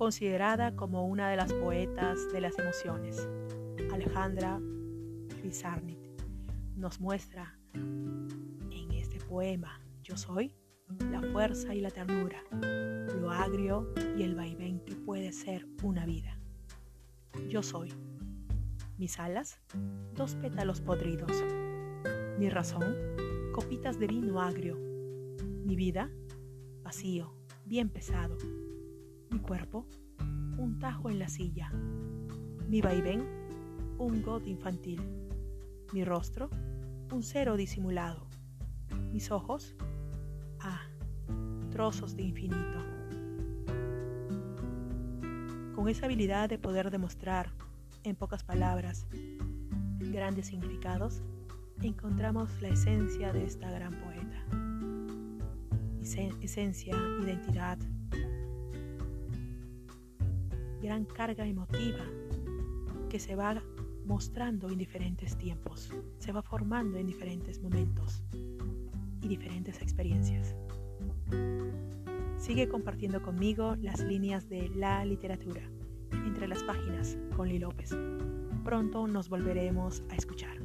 considerada como una de las poetas de las emociones. Alejandra Pizarnik nos muestra en este poema Yo soy la fuerza y la ternura, lo agrio y el vaivén que puede ser una vida. Yo soy. Mis alas, dos pétalos podridos. Mi razón, copitas de vino agrio. Mi vida, vacío, bien pesado. Cuerpo, un tajo en la silla. Mi vaivén, un god infantil. Mi rostro, un cero disimulado. Mis ojos, ah, trozos de infinito. Con esa habilidad de poder demostrar, en pocas palabras, grandes significados, encontramos la esencia de esta gran poeta. Esencia, identidad, gran carga emotiva que se va mostrando en diferentes tiempos, se va formando en diferentes momentos y diferentes experiencias. Sigue compartiendo conmigo las líneas de la literatura entre las páginas con Lee López. Pronto nos volveremos a escuchar.